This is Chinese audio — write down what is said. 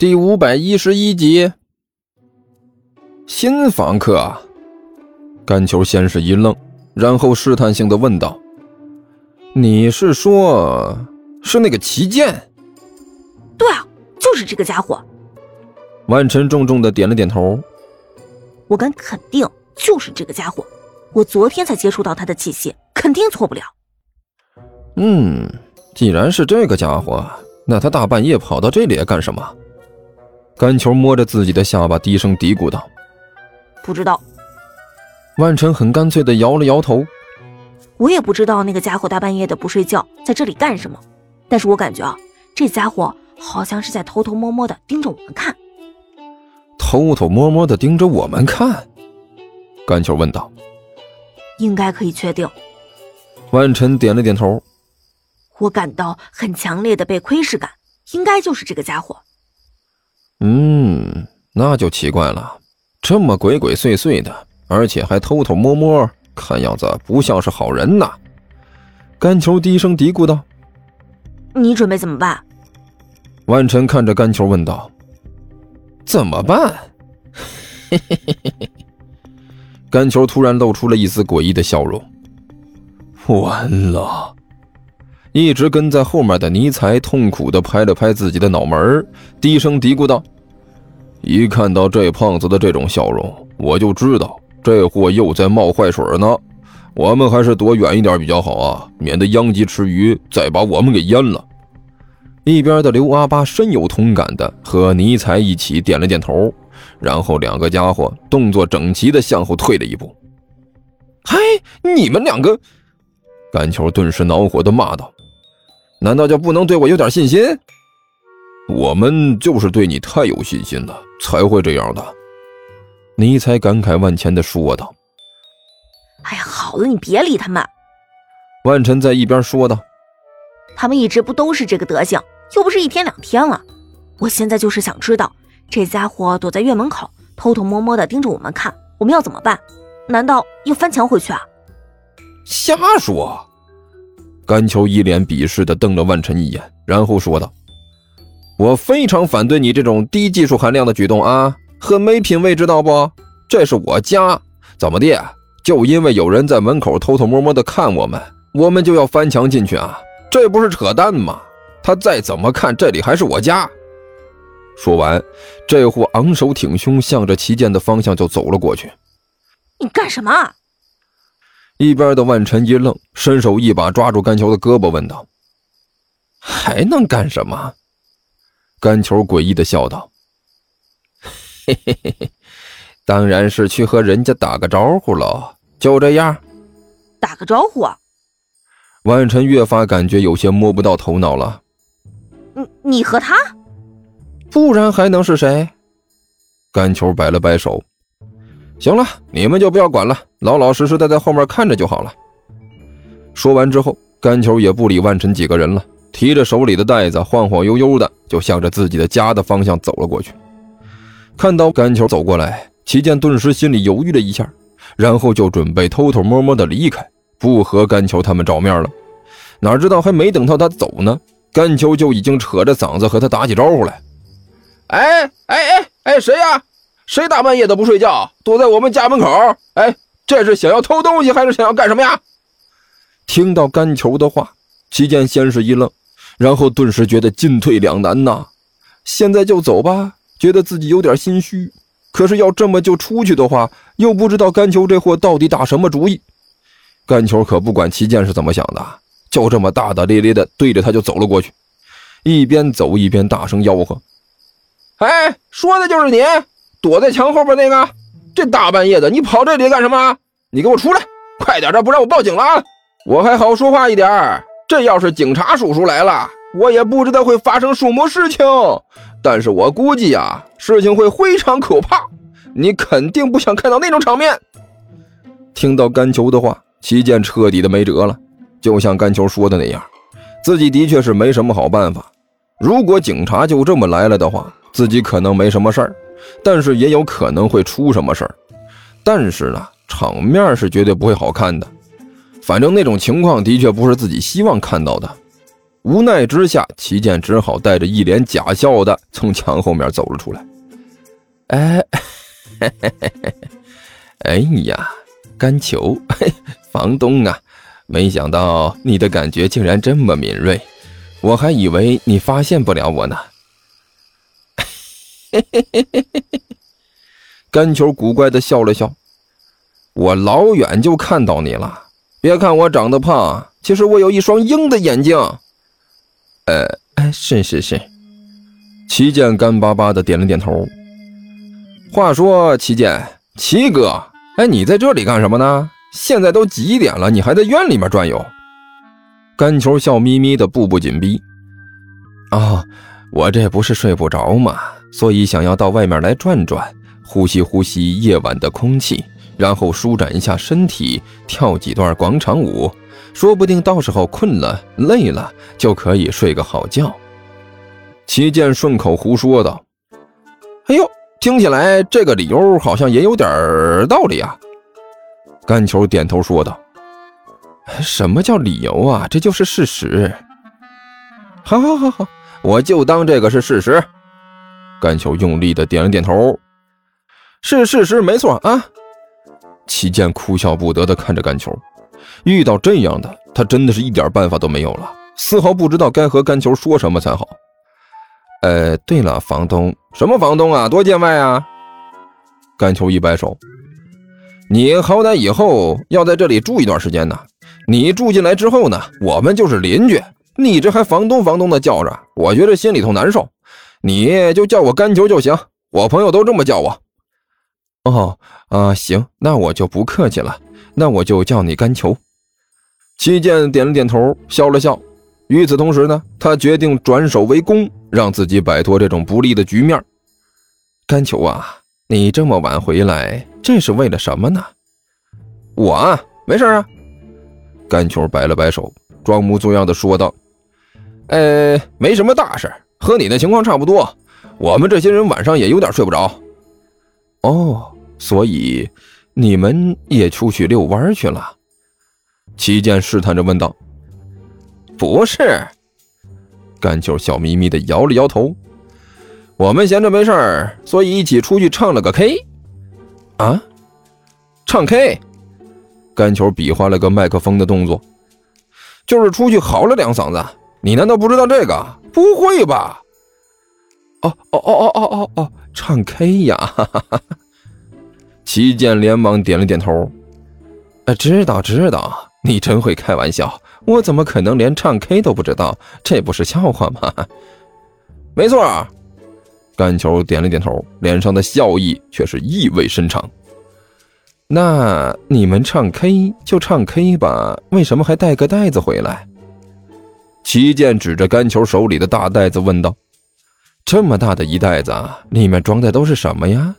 第五百一十一集，新房客。甘球先是一愣，然后试探性的问道：“你是说，是那个齐剑？”“对啊，就是这个家伙。”万晨重重的点了点头。“我敢肯定，就是这个家伙。我昨天才接触到他的气息，肯定错不了。”“嗯，既然是这个家伙，那他大半夜跑到这里来干什么？”甘球摸着自己的下巴，低声嘀咕道：“不知道。”万晨很干脆的摇了摇头：“我也不知道那个家伙大半夜的不睡觉，在这里干什么。但是我感觉啊，这家伙好像是在偷偷摸摸的盯着我们看。”“偷偷摸摸的盯着我们看？”甘球问道。“应该可以确定。”万晨点了点头。“我感到很强烈的被窥视感，应该就是这个家伙。”嗯，那就奇怪了，这么鬼鬼祟祟的，而且还偷偷摸摸，看样子不像是好人呐。甘球低声嘀咕道：“你准备怎么办？”万晨看着甘球问道：“怎么办？”嘿嘿嘿嘿嘿。甘球突然露出了一丝诡异的笑容。完了。一直跟在后面的尼才痛苦的拍了拍自己的脑门低声嘀咕道：“一看到这胖子的这种笑容，我就知道这货又在冒坏水呢。我们还是躲远一点比较好啊，免得殃及池鱼，再把我们给淹了。”一边的刘阿八深有同感的和尼才一起点了点头，然后两个家伙动作整齐的向后退了一步。“嗨，你们两个！”甘球顿时恼火的骂道。难道就不能对我有点信心？我们就是对你太有信心了，才会这样的。尼才感慨万千的说道：“哎呀，好了，你别理他们。”万晨在一边说道：“他们一直不都是这个德行，又不是一天两天了。我现在就是想知道，这家伙躲在院门口，偷偷摸摸的盯着我们看，我们要怎么办？难道要翻墙回去啊？”瞎说。甘秋一脸鄙视的瞪了万晨一眼，然后说道：“我非常反对你这种低技术含量的举动啊，很没品位，知道不？这是我家，怎么的？就因为有人在门口偷偷摸摸的看我们，我们就要翻墙进去啊？这不是扯淡吗？他再怎么看，这里还是我家。”说完，这货昂首挺胸，向着旗舰的方向就走了过去。“你干什么？”一边的万晨一愣，伸手一把抓住甘球的胳膊，问道：“还能干什么？”甘球诡异的笑道：“嘿嘿嘿嘿，当然是去和人家打个招呼喽。就这样，打个招呼。”万晨越发感觉有些摸不到头脑了。“你你和他？不然还能是谁？”甘球摆了摆手。行了，你们就不要管了，老老实实的在后面看着就好了。说完之后，甘球也不理万晨几个人了，提着手里的袋子，晃晃悠悠的就向着自己的家的方向走了过去。看到甘球走过来，齐健顿时心里犹豫了一下，然后就准备偷偷摸摸的离开，不和甘球他们照面了。哪知道还没等到他走呢，甘球就已经扯着嗓子和他打起招呼来：“哎哎哎哎，谁呀？”谁大半夜的不睡觉，躲在我们家门口？哎，这是想要偷东西，还是想要干什么呀？听到甘球的话，齐健先是一愣，然后顿时觉得进退两难呐。现在就走吧，觉得自己有点心虚；可是要这么就出去的话，又不知道甘球这货到底打什么主意。甘球可不管齐健是怎么想的，就这么大大咧咧的对着他就走了过去，一边走一边大声吆喝：“哎，说的就是你！”躲在墙后边那个，这大半夜的你跑这里干什么？你给我出来，快点的，不然我报警了啊。我还好说话一点，这要是警察叔叔来了，我也不知道会发生什么事情。但是我估计啊，事情会非常可怕，你肯定不想看到那种场面。听到甘球的话，齐剑彻底的没辙了。就像甘球说的那样，自己的确是没什么好办法。如果警察就这么来了的话，自己可能没什么事儿。但是也有可能会出什么事儿，但是呢，场面是绝对不会好看的。反正那种情况的确不是自己希望看到的。无奈之下，齐健只好带着一脸假笑的从墙后面走了出来。哎，嘿嘿嘿嘿哎呀，甘球，房东啊，没想到你的感觉竟然这么敏锐，我还以为你发现不了我呢。甘球古怪的笑了笑，我老远就看到你了。别看我长得胖，其实我有一双鹰的眼睛。呃，哎，是是是，齐健干巴巴的点了点头。话说，齐健，齐哥，哎，你在这里干什么呢？现在都几点了，你还在院里面转悠？甘球笑眯眯的，步步紧逼。啊，我这不是睡不着吗？所以想要到外面来转转，呼吸呼吸夜晚的空气，然后舒展一下身体，跳几段广场舞。说不定到时候困了、累了，就可以睡个好觉。齐健顺口胡说道：“哎呦，听起来这个理由好像也有点道理啊。”甘球点头说道：“什么叫理由啊？这就是事实。”好好好好，我就当这个是事实。甘球用力的点了点头：“是事实，没错啊。”齐健哭笑不得的看着甘球。遇到这样的，他真的是一点办法都没有了，丝毫不知道该和甘球说什么才好。呃，对了，房东，什么房东啊？多见外啊！甘球一摆手，你好歹以后要在这里住一段时间呢。你住进来之后呢，我们就是邻居，你这还房东房东的叫着，我觉得心里头难受。你就叫我甘球就行，我朋友都这么叫我。哦，啊，行，那我就不客气了。那我就叫你甘球。七健点了点头，笑了笑。与此同时呢，他决定转守为攻，让自己摆脱这种不利的局面。甘球啊，你这么晚回来，这是为了什么呢？我啊，没事啊。甘球摆了摆手，装模作样的说道：“呃，没什么大事，和你的情况差不多。我们这些人晚上也有点睡不着。哦，所以。”你们也出去遛弯去了？齐健试探着问道。“不是。”甘球笑眯眯的摇了摇头。“我们闲着没事儿，所以一起出去唱了个 K。”啊？唱 K？甘球比划了个麦克风的动作，就是出去嚎了两嗓子。你难道不知道这个？不会吧？哦哦哦哦哦哦哦，唱 K 呀！哈哈哈。齐健连忙点了点头，呃，知道知道，你真会开玩笑，我怎么可能连唱 K 都不知道？这不是笑话吗？没错，甘球点了点头，脸上的笑意却是意味深长。那你们唱 K 就唱 K 吧，为什么还带个袋子回来？齐健指着甘球手里的大袋子问道：“这么大的一袋子，里面装的都是什么呀？”